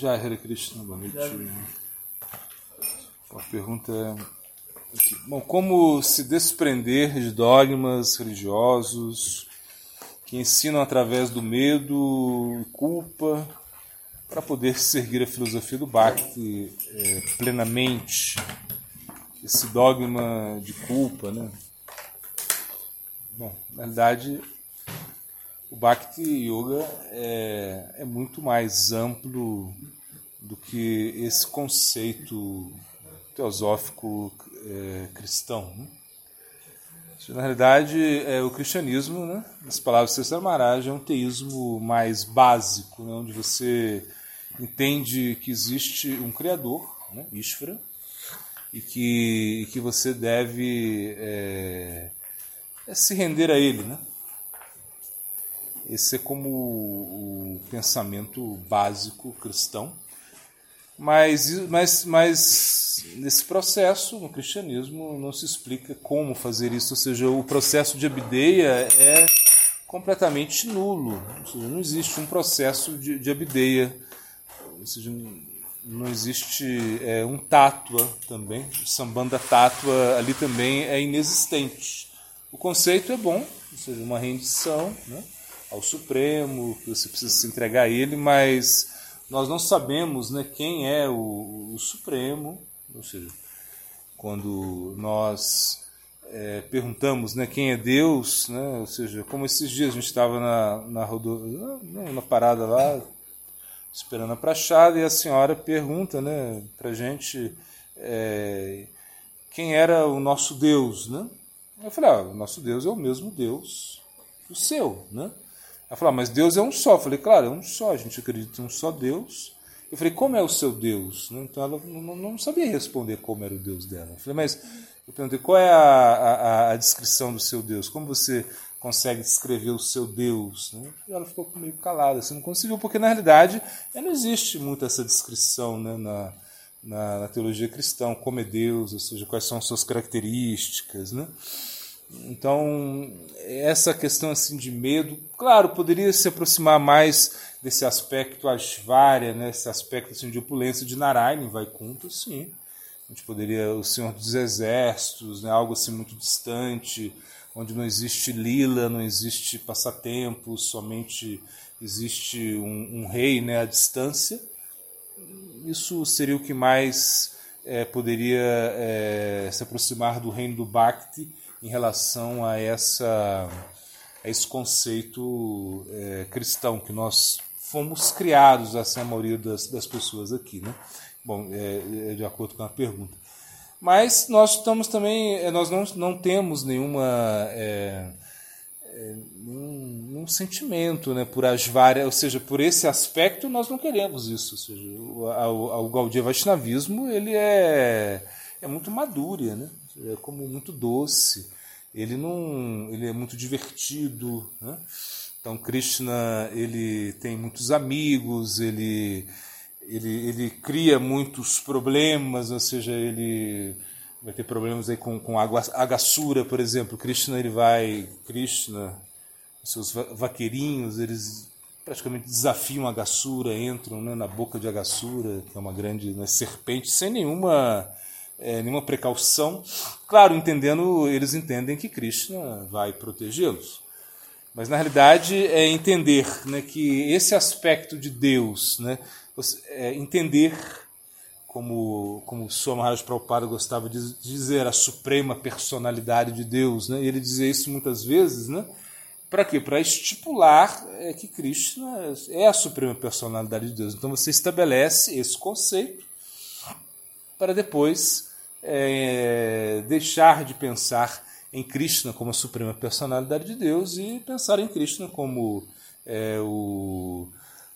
Já, Hare Krishna, boa noite. A pergunta é: bom, como se desprender de dogmas religiosos que ensinam através do medo e culpa para poder seguir a filosofia do Bhakti é, plenamente? Esse dogma de culpa, né? Bom, na verdade, o Bhakti Yoga é, é muito mais amplo do que esse conceito teosófico é, cristão. Né? Na realidade, é, o cristianismo, né, nas palavras de César Maharaj, é um teísmo mais básico, né, onde você entende que existe um Criador, né, Ishvara, e que, que você deve é, é se render a Ele. Né? Esse é como o, pensamento básico cristão. Mas, mas, mas nesse processo, no cristianismo, não se explica como fazer isso. Ou seja, o processo de abdeia é completamente nulo. Ou seja, não existe um processo de, de abdeia. Ou seja, não existe é, um tátua também. O sambanda tátua ali também é inexistente. O conceito é bom, ou seja, uma rendição né, ao Supremo, que você precisa se entregar a ele, mas nós não sabemos né, quem é o, o Supremo, ou seja, quando nós é, perguntamos né, quem é Deus, né, ou seja, como esses dias a gente estava na, na, rodo... na parada lá, esperando a prachada, e a senhora pergunta né, para a gente é, quem era o nosso Deus. Né? Eu falei, ah, o nosso Deus é o mesmo Deus que o seu. Né? Ela falou, ah, mas Deus é um só. Eu falei, claro, é um só, a gente acredita em um só Deus. Eu falei, como é o seu Deus? Então ela não, sabia responder como era o Deus dela. Eu falei, mas eu perguntei, qual é a, a, a descrição do seu Deus? Como você consegue descrever o seu Deus? E ela ficou meio calada, assim, não conseguiu, porque na realidade não existe muito essa descrição né, na, na, na teologia cristã, como é Deus, ou seja, quais são as suas características, né? Então, essa questão assim de medo, claro, poderia se aproximar mais desse aspecto Ashvarya, né, esse aspecto assim, de opulência de Narayana em Vaikuntha, sim. A gente poderia, o Senhor dos Exércitos, né, algo assim muito distante, onde não existe lila, não existe passatempo, somente existe um, um rei né, à distância. Isso seria o que mais é, poderia é, se aproximar do reino do Bhakti, em relação a, essa, a esse conceito é, cristão que nós fomos criados, assim, a maioria das, das pessoas aqui. Né? Bom, é, é de acordo com a pergunta. Mas nós estamos também, é, nós não, não temos nenhuma. É, é, nenhum, nenhum, sentimento né, por as várias, ou seja, por esse aspecto nós não queremos isso. Ou seja, o, o, o Gaudiya Vaishnavismo ele é, é muito madura, né? é como muito doce. Ele não, ele é muito divertido, né? Então Krishna ele tem muitos amigos, ele ele, ele cria muitos problemas, ou seja, ele vai ter problemas aí com, com Agassura, por exemplo. Krishna ele vai, Krishna, seus vaqueirinhos, eles praticamente desafiam Agassura, entram né, na boca de Agassura, que é uma grande né, serpente, sem nenhuma é, nenhuma precaução. Claro, entendendo, eles entendem que Krishna vai protegê-los. Mas na realidade é entender né, que esse aspecto de Deus, né, é entender, como, como Sua Maharaj Prabhupada gostava de dizer, a suprema personalidade de Deus. Né, ele dizia isso muitas vezes, né, para quê? Para estipular é, que Krishna é a suprema personalidade de Deus. Então você estabelece esse conceito para depois é, deixar de pensar em Krishna como a suprema personalidade de Deus e pensar em Krishna como é, o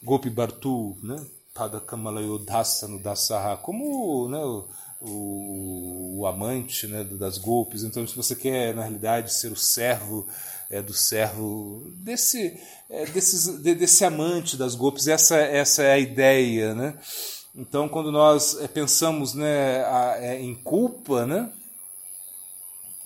Gopi Bartu, né? Pada Kamalayodhasa no Dasaha, como né, o, o, o, amante né, das golpes. Então, se você quer, na realidade, ser o servo é, do servo, desse, é, desses, de, desse amante das golpes, essa, essa é a ideia. Né? Então, quando nós eh, pensamos né, eh, em culpa, né,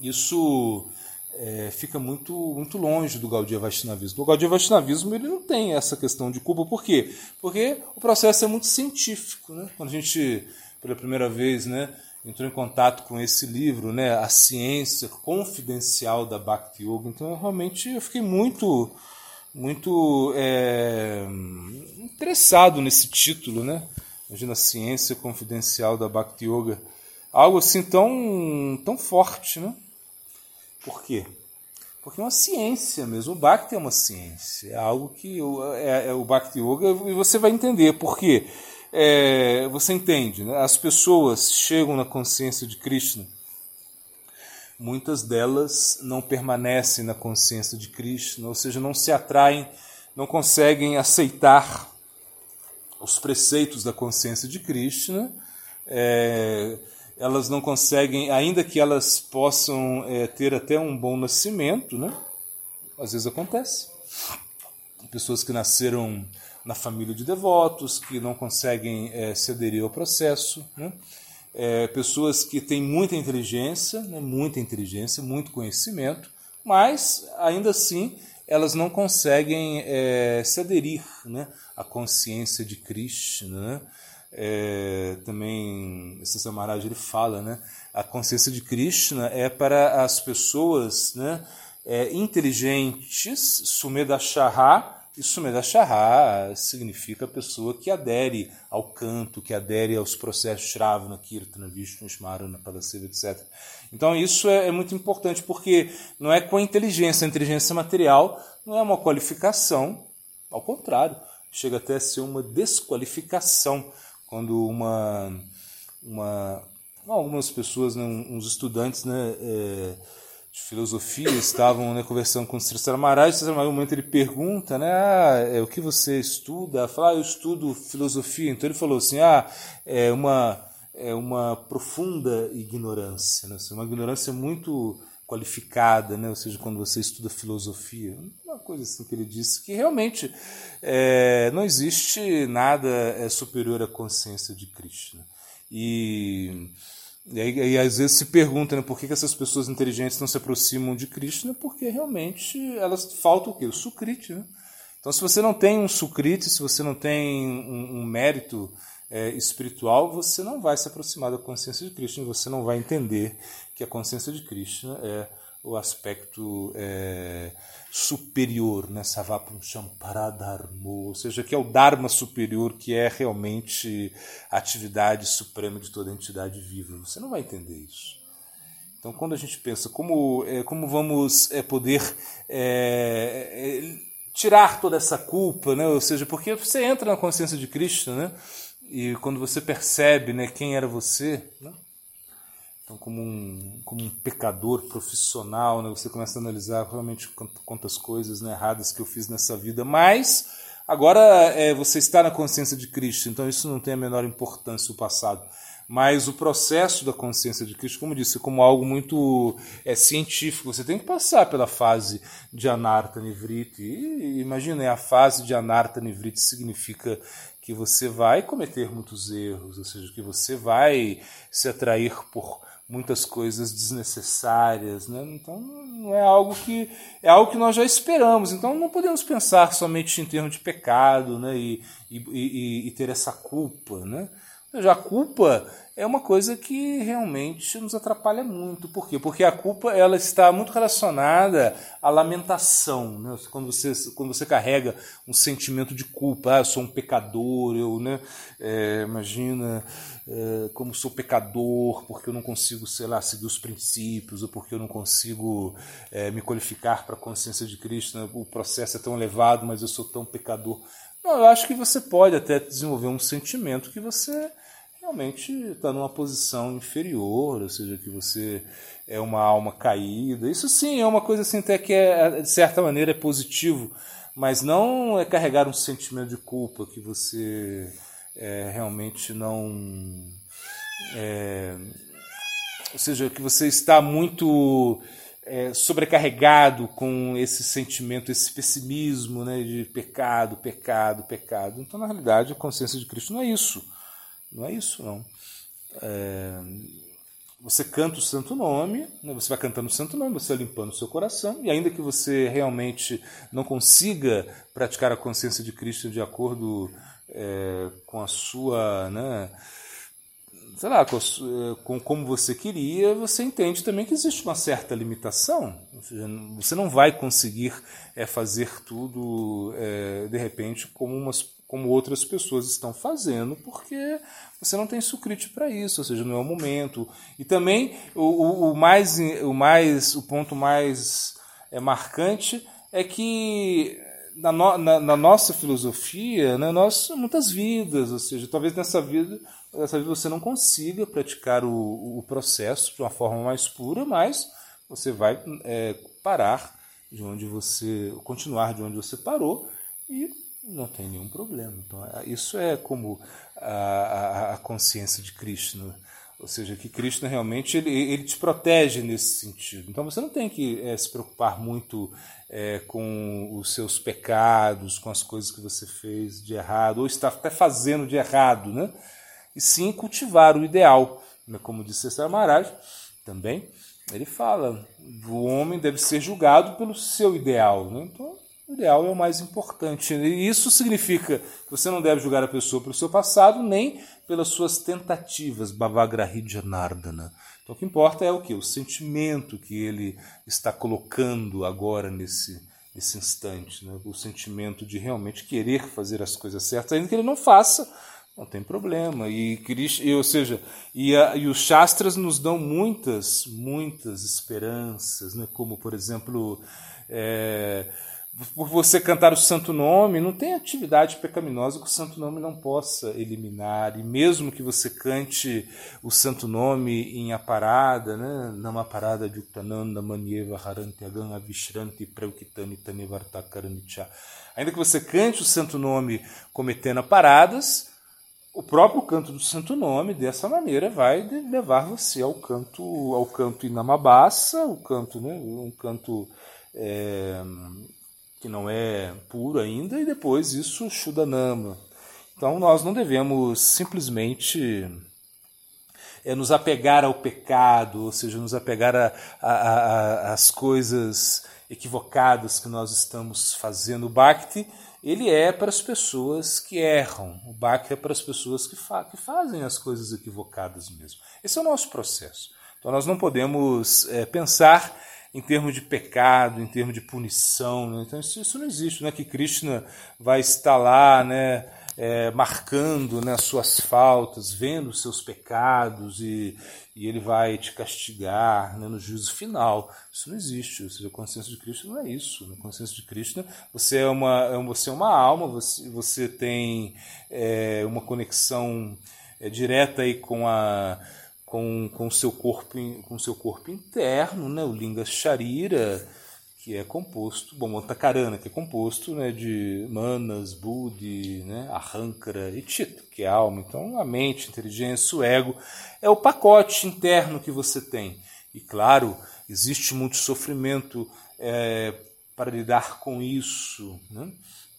isso é, fica muito, muito longe do Gaudiya Vaishnavismo. O Gaudiya Vaishnavismo ele não tem essa questão de culpa. Por quê? Porque o processo é muito científico. Né? Quando a gente, pela primeira vez, né, entrou em contato com esse livro, né, A Ciência Confidencial da Bhakti Yoga, então realmente eu fiquei muito muito é, interessado nesse título, né? Imagina a ciência confidencial da Bhakti Yoga. Algo assim tão, tão forte, né? Por quê? Porque é uma ciência mesmo. O Bhakti é uma ciência. É algo que é, é o Bhakti Yoga e você vai entender por quê. É, você entende, né? As pessoas chegam na consciência de Krishna. Muitas delas não permanecem na consciência de Krishna, ou seja, não se atraem, não conseguem aceitar os preceitos da consciência de Krishna. É, elas não conseguem, ainda que elas possam é, ter até um bom nascimento, né? Às vezes acontece. Pessoas que nasceram na família de devotos, que não conseguem é, se aderir ao processo, né? É, pessoas que têm muita inteligência, né? muita inteligência, muito conhecimento, mas ainda assim elas não conseguem é, se aderir né? à consciência de Krishna. Né? é, também esse Samaraj ele fala, né? A consciência de Krishna é para as pessoas, né? É, inteligentes, Sumedashara, e Sumedashara significa a pessoa que adere ao canto, que adere aos processos Shravana, Kirtana, Vishnu, Smarana, Padaseva, etc. Então isso é, é muito importante porque não é com a inteligência, a inteligência material não é uma qualificação, ao contrário, chega até a ser uma desqualificação quando uma, uma algumas pessoas, né, uns estudantes né, é, de filosofia estavam né, conversando com o Sri Maharaj, e um momento ele pergunta, né, ah, é, o que você estuda? Fala, ah, eu estudo filosofia. Então ele falou assim, ah, é uma, é uma profunda ignorância, né, uma ignorância muito qualificada, né? ou seja, quando você estuda filosofia, uma coisa assim que ele disse, que realmente é, não existe nada é, superior à consciência de Krishna. E, e, aí, e às vezes se pergunta né, por que, que essas pessoas inteligentes não se aproximam de Krishna, porque realmente elas faltam o quê? O sukriti. Né? Então, se você não tem um sukriti, se você não tem um, um mérito é, espiritual, você não vai se aproximar da consciência de Krishna, você não vai entender que a consciência de Krishna é o aspecto é, superior, né? Savapuncham Paradharmo, ou seja, que é o Dharma superior, que é realmente a atividade suprema de toda entidade viva. Você não vai entender isso. Então, quando a gente pensa como, é, como vamos é, poder é, é tirar toda essa culpa, né? ou seja, porque você entra na consciência de Krishna, né? E quando você percebe né, quem era você, né? então como um, como um pecador profissional, né, você começa a analisar realmente quantas coisas né, erradas que eu fiz nessa vida, mas agora é, você está na consciência de Cristo, então isso não tem a menor importância o passado. Mas o processo da consciência de Cristo, como disse, é como algo muito é, científico. Você tem que passar pela fase de Anarta Nivriti. E imagina, a fase de Anarta Nivriti significa que você vai cometer muitos erros, ou seja, que você vai se atrair por muitas coisas desnecessárias, né? Então não é algo que é algo que nós já esperamos. Então não podemos pensar somente em termos de pecado, né? E, e, e, e ter essa culpa, né? A culpa é uma coisa que realmente nos atrapalha muito. Por quê? Porque a culpa ela está muito relacionada à lamentação. Né? Quando, você, quando você carrega um sentimento de culpa, ah, eu sou um pecador, eu, né, é, imagina é, como sou pecador, porque eu não consigo, sei lá, seguir os princípios, ou porque eu não consigo é, me qualificar para a consciência de Cristo, né? o processo é tão elevado, mas eu sou tão pecador. Não, eu acho que você pode até desenvolver um sentimento que você realmente está numa posição inferior, ou seja, que você é uma alma caída. Isso sim é uma coisa assim até que é, de certa maneira é positivo, mas não é carregar um sentimento de culpa que você é, realmente não. É, ou seja, que você está muito é, sobrecarregado com esse sentimento, esse pessimismo né, de pecado, pecado, pecado. Então, na realidade, a consciência de Cristo não é isso. Não é isso, não. É... você canta o santo nome, né? você vai cantando o santo nome, você vai limpando o seu coração, e ainda que você realmente não consiga praticar a consciência de Cristo de acordo é, com a sua. Né, sei lá, com, eh, com, como você queria, você entende também que existe uma certa limitação. Você não vai conseguir é, fazer tudo é, de repente como, umas, como outras pessoas estão fazendo, porque você não tem sucrite para isso, ou seja, não é o momento. E também o, o, o, mais, o, mais, o ponto mais é, marcante é que na, no, na, na, nossa filosofia, né, nós muitas vidas, ou seja, talvez nessa vida, nessa vida você não consiga praticar o, o processo de uma forma mais pura, mas você vai é, parar de onde você, continuar de onde você parou e não tem nenhum problema. Então, é, isso é como a, a, a consciência de Krishna. Ou seja, que Krishna realmente ele, ele te protege nesse sentido. Então você não tem que é, se preocupar muito é, com os seus pecados, com as coisas que você fez de errado, ou está até fazendo de errado, né? E sim cultivar o ideal. Como disse César Maharaj também, ele fala: o homem deve ser julgado pelo seu ideal. Né? Então, o ideal é o mais importante. E isso significa que você não deve julgar a pessoa pelo seu passado, nem pelas suas tentativas, Bhavagrahi Janardana. Então o que importa é o que? O sentimento que ele está colocando agora nesse, nesse instante. Né? O sentimento de realmente querer fazer as coisas certas, ainda que ele não faça, não tem problema. E, e ou seja, e, a, e, os Shastras nos dão muitas, muitas esperanças, né? como por exemplo. É, por você cantar o santo nome, não tem atividade pecaminosa que o santo nome não possa eliminar. E mesmo que você cante o santo nome em aparada, né? Nama parada de Uttananda Manieva Haranti Agan Avishranti Preukitani Tanevartakaranicha. Ainda que você cante o santo nome cometendo paradas, o próprio canto do santo nome, dessa maneira, vai levar você ao canto, ao canto inamabassa, o canto, né? Um canto. É, que não é puro ainda, e depois isso Shudanama. Então nós não devemos simplesmente é, nos apegar ao pecado, ou seja, nos apegar às coisas equivocadas que nós estamos fazendo. O Bhakti ele é para as pessoas que erram, o Bhakti é para as pessoas que, fa que fazem as coisas equivocadas mesmo. Esse é o nosso processo. Então nós não podemos é, pensar em termos de pecado, em termos de punição. Né? Então isso, isso, não existe, não é que Krishna vai estar lá, né, é, marcando né, as suas faltas, vendo os seus pecados e, e ele vai te castigar né, no juízo final. Isso não existe. Ou seja, a consciência de Krishna não é isso. Na consciência de Krishna, você é uma, é você é uma alma, você, você tem é, uma conexão é, direta aí com a com, com seu corpo com seu corpo interno, né, o linga sharira, que é composto, bom, Montakarana, que é composto né, de manas, buddhi, né, arrankara e chita, que é alma. Então, a mente, a inteligência, o ego é o pacote interno que você tem. E claro, existe muito sofrimento é, para lidar com isso. Né?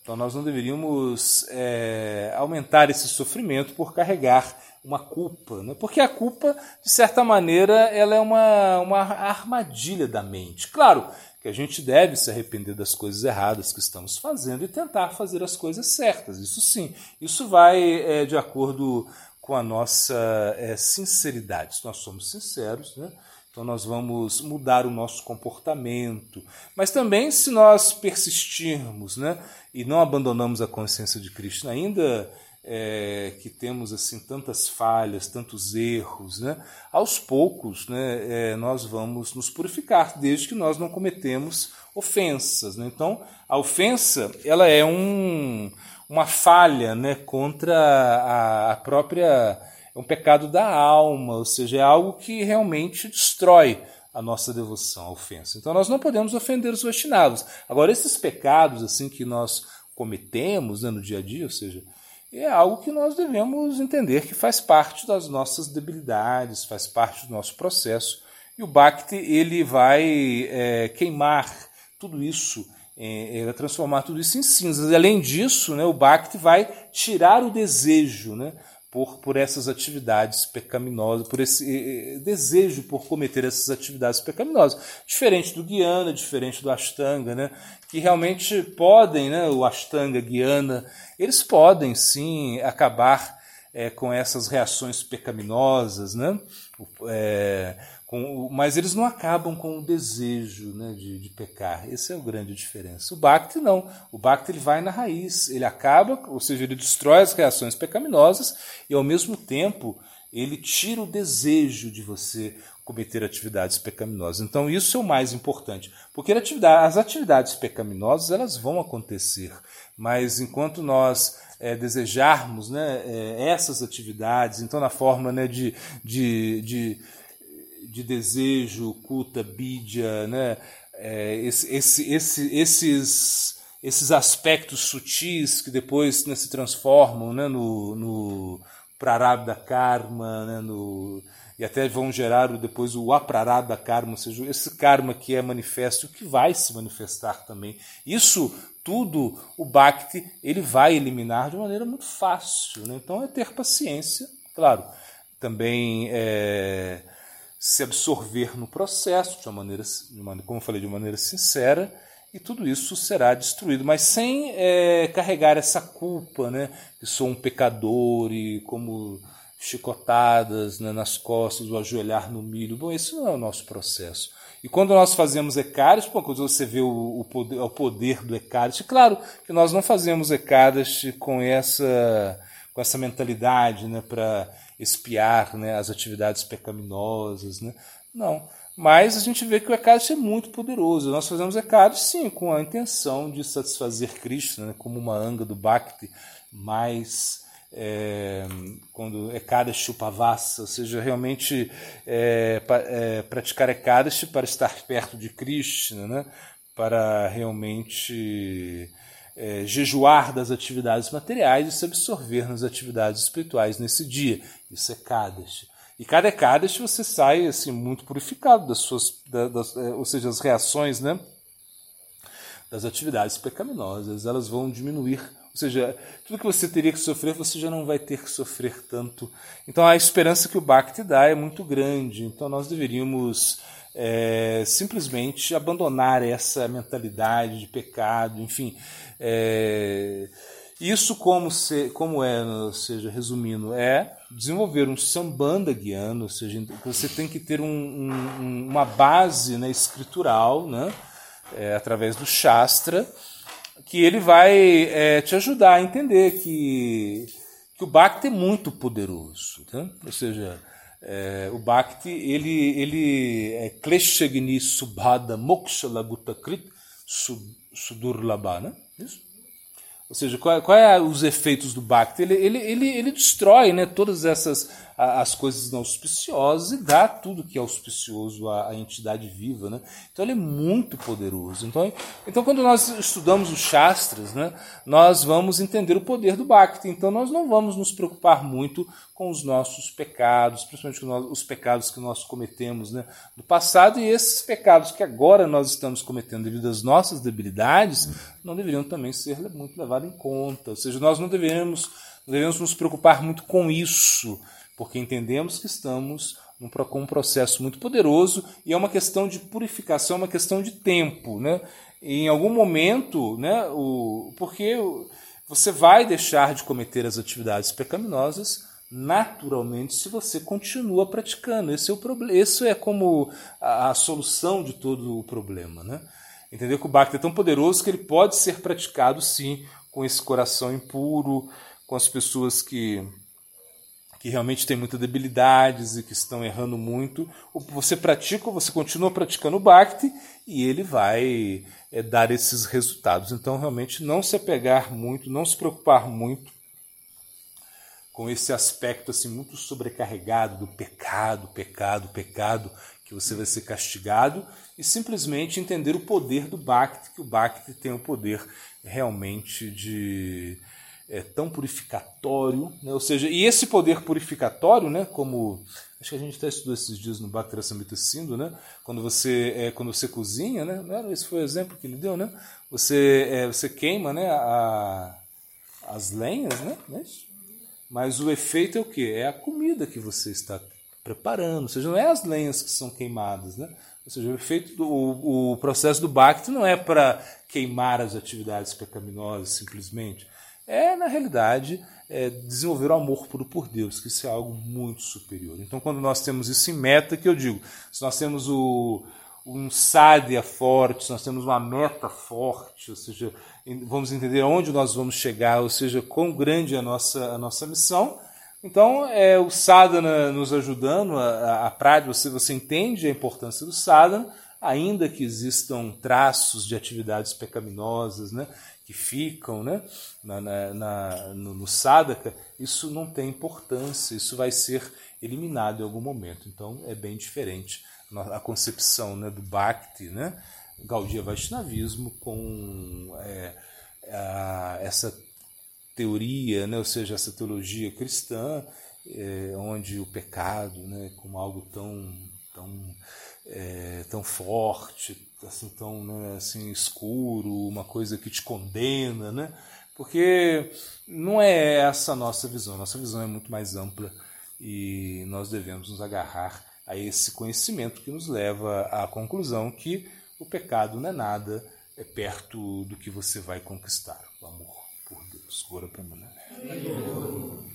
Então, nós não deveríamos é, aumentar esse sofrimento por carregar uma culpa, né? porque a culpa, de certa maneira, ela é uma, uma armadilha da mente. Claro que a gente deve se arrepender das coisas erradas que estamos fazendo e tentar fazer as coisas certas, isso sim. Isso vai é, de acordo com a nossa é, sinceridade. Se nós somos sinceros, né? então nós vamos mudar o nosso comportamento. Mas também, se nós persistirmos né? e não abandonamos a consciência de Cristo ainda é, que temos assim tantas falhas, tantos erros, né? aos poucos né, é, nós vamos nos purificar, desde que nós não cometemos ofensas. Né? Então, a ofensa ela é um, uma falha né, contra a, a própria. É um pecado da alma, ou seja, é algo que realmente destrói a nossa devoção à ofensa. Então nós não podemos ofender os Vaishnavas. Agora, esses pecados assim que nós cometemos né, no dia a dia, ou seja, é algo que nós devemos entender que faz parte das nossas debilidades, faz parte do nosso processo. E o Bhakti ele vai é, queimar tudo isso, é, transformar tudo isso em cinzas. Além disso, né, o Bhakti vai tirar o desejo, né, por, por essas atividades pecaminosas, por esse desejo por cometer essas atividades pecaminosas. Diferente do Guiana, diferente do Ashtanga, né? que realmente podem, né? o Ashtanga, Guiana, eles podem sim acabar é, com essas reações pecaminosas, né? É, com, mas eles não acabam com o desejo né, de, de, pecar. Essa é a grande diferença. O Bhakti não. O Bhakti ele vai na raiz. Ele acaba, ou seja, ele destrói as reações pecaminosas e, ao mesmo tempo, ele tira o desejo de você cometer atividades pecaminosas. Então, isso é o mais importante. Porque as atividades pecaminosas elas vão acontecer. Mas enquanto nós é, desejarmos né, é, essas atividades, então na forma né, de, de, de de desejo, culta, bídia, né? É, esse, esse, esse, esses, esses aspectos sutis que depois né, se transformam né, no, no prarabdha karma, né, no, e até vão gerar depois o aprarabdha karma, ou seja, esse karma que é manifesto, que vai se manifestar também. Isso tudo o Bhakti ele vai eliminar de maneira muito fácil. Né? Então é ter paciência, claro. Também é, se absorver no processo, de uma maneira, como eu falei, de uma maneira sincera, e tudo isso será destruído, mas sem é, carregar essa culpa, né? Que sou um pecador e como chicotadas né, nas costas, o ajoelhar no milho. Bom, esse não é o nosso processo. E quando nós fazemos Ecaristi, quando você vê o, o, poder, o poder do Ecaristi, claro que nós não fazemos Ecaristi com essa, com essa mentalidade né, para espiar né, as atividades pecaminosas. Né? Não. Mas a gente vê que o Ekadashi é muito poderoso. Nós fazemos Ekadashi, sim, com a intenção de satisfazer Krishna, né, como uma anga do Bhakti, mas é, quando Ekadashi Upavassa, ou seja, realmente é, é, praticar Ekadashi para estar perto de Krishna, né, para realmente é, jejuar das atividades materiais e se absorver nas atividades espirituais nesse dia. Isso é Kadash. E cada Kadash você sai assim muito purificado das suas, das, é, ou seja, as reações, né, das atividades pecaminosas, elas vão diminuir. Ou seja, tudo que você teria que sofrer, você já não vai ter que sofrer tanto. Então a esperança que o Bhakti dá é muito grande. Então nós deveríamos é, simplesmente abandonar essa mentalidade de pecado, enfim. É, isso como, se, como é, ou seja, resumindo, é desenvolver um sambanda guiano, ou seja, você tem que ter um, um, uma base né, escritural, né, é, através do Shastra, que ele vai é, te ajudar a entender que, que o Bhakti é muito poderoso. Tá? Ou seja, é, o Bhakti, ele, ele é Kleshagni Subhada Moksha Lagutakrit Sudurlabha, né? Isso? Ou seja, quais qual é os efeitos do Bhakti? Ele, ele, ele, ele destrói né, todas essas as coisas não auspiciosas e dá tudo que é auspicioso à, à, entidade viva. Né? Então ele é muito poderoso. Então, então quando nós estudamos os Shastras, né, nós vamos entender o poder do Bhakti. Então nós não vamos nos preocupar muito com os nossos pecados, principalmente os pecados que nós cometemos né, no passado e esses pecados que agora nós estamos cometendo devido às nossas debilidades, não deveriam também ser muito levados em conta. Ou seja, nós não deveríamos, devemos nos preocupar muito com isso porque entendemos que estamos com um processo muito poderoso e é uma questão de purificação, é uma questão de tempo. Né? E em algum momento, né, o, porque você vai deixar de cometer as atividades pecaminosas naturalmente se você continua praticando. Esse é o problema. Isso é como a, a, solução de todo o problema, né? Entender que o Bhakti é tão poderoso que ele pode ser praticado sim com esse coração impuro, com as pessoas que que realmente têm muitas debilidades e que estão errando muito, você pratica, você continua praticando o Bhakti e ele vai é, dar esses resultados. Então, realmente, não se apegar muito, não se preocupar muito com esse aspecto assim muito sobrecarregado do pecado, pecado, pecado, que você vai ser castigado, e simplesmente entender o poder do Bhakti, que o Bhakti tem o poder realmente de é, tão purificatório, né? ou seja, e esse poder purificatório, né, como acho que a gente até estudou esses dias no Bhakti Samhita né, quando você é, quando você cozinha, né, esse foi o exemplo que ele deu, né, você é, você queima, né, a, as lenhas, né, é mas o efeito é o que? É a comida que você está preparando, ou seja, não é as lenhas que são queimadas, né? Ou seja, o efeito do o, o processo do Bhakti não é para queimar as atividades pecaminosas simplesmente. É, na realidade, é desenvolver o amor puro por Deus, que isso é algo muito superior. Então, quando nós temos isso em meta, que eu digo, se nós temos o, um sádia forte, se nós temos uma meta forte, ou seja, vamos entender onde nós vamos chegar, ou seja, quão grande é a nossa, a nossa missão, então, é o sadhana nos ajudando, a, a prática, você, você entende a importância do sadhana, ainda que existam traços de atividades pecaminosas né, que ficam né, na, na, na no, no isso não tem importância, isso vai ser eliminado em algum momento. Então, é bem diferente a concepção né, do Bhakti, né, Gaudiya Vaishnavismo, com é, a, essa teoria, né, ou seja, essa teologia cristã, é, onde o pecado, né, como algo tão tão é, tão forte, assim tão né, assim escuro, uma coisa que te condena, né? Porque não é essa a nossa visão. Nossa visão é muito mais ampla e nós devemos nos agarrar a esse conhecimento que nos leva à conclusão que o pecado não é nada é perto do que você vai conquistar, o amor. Gora Brahmana.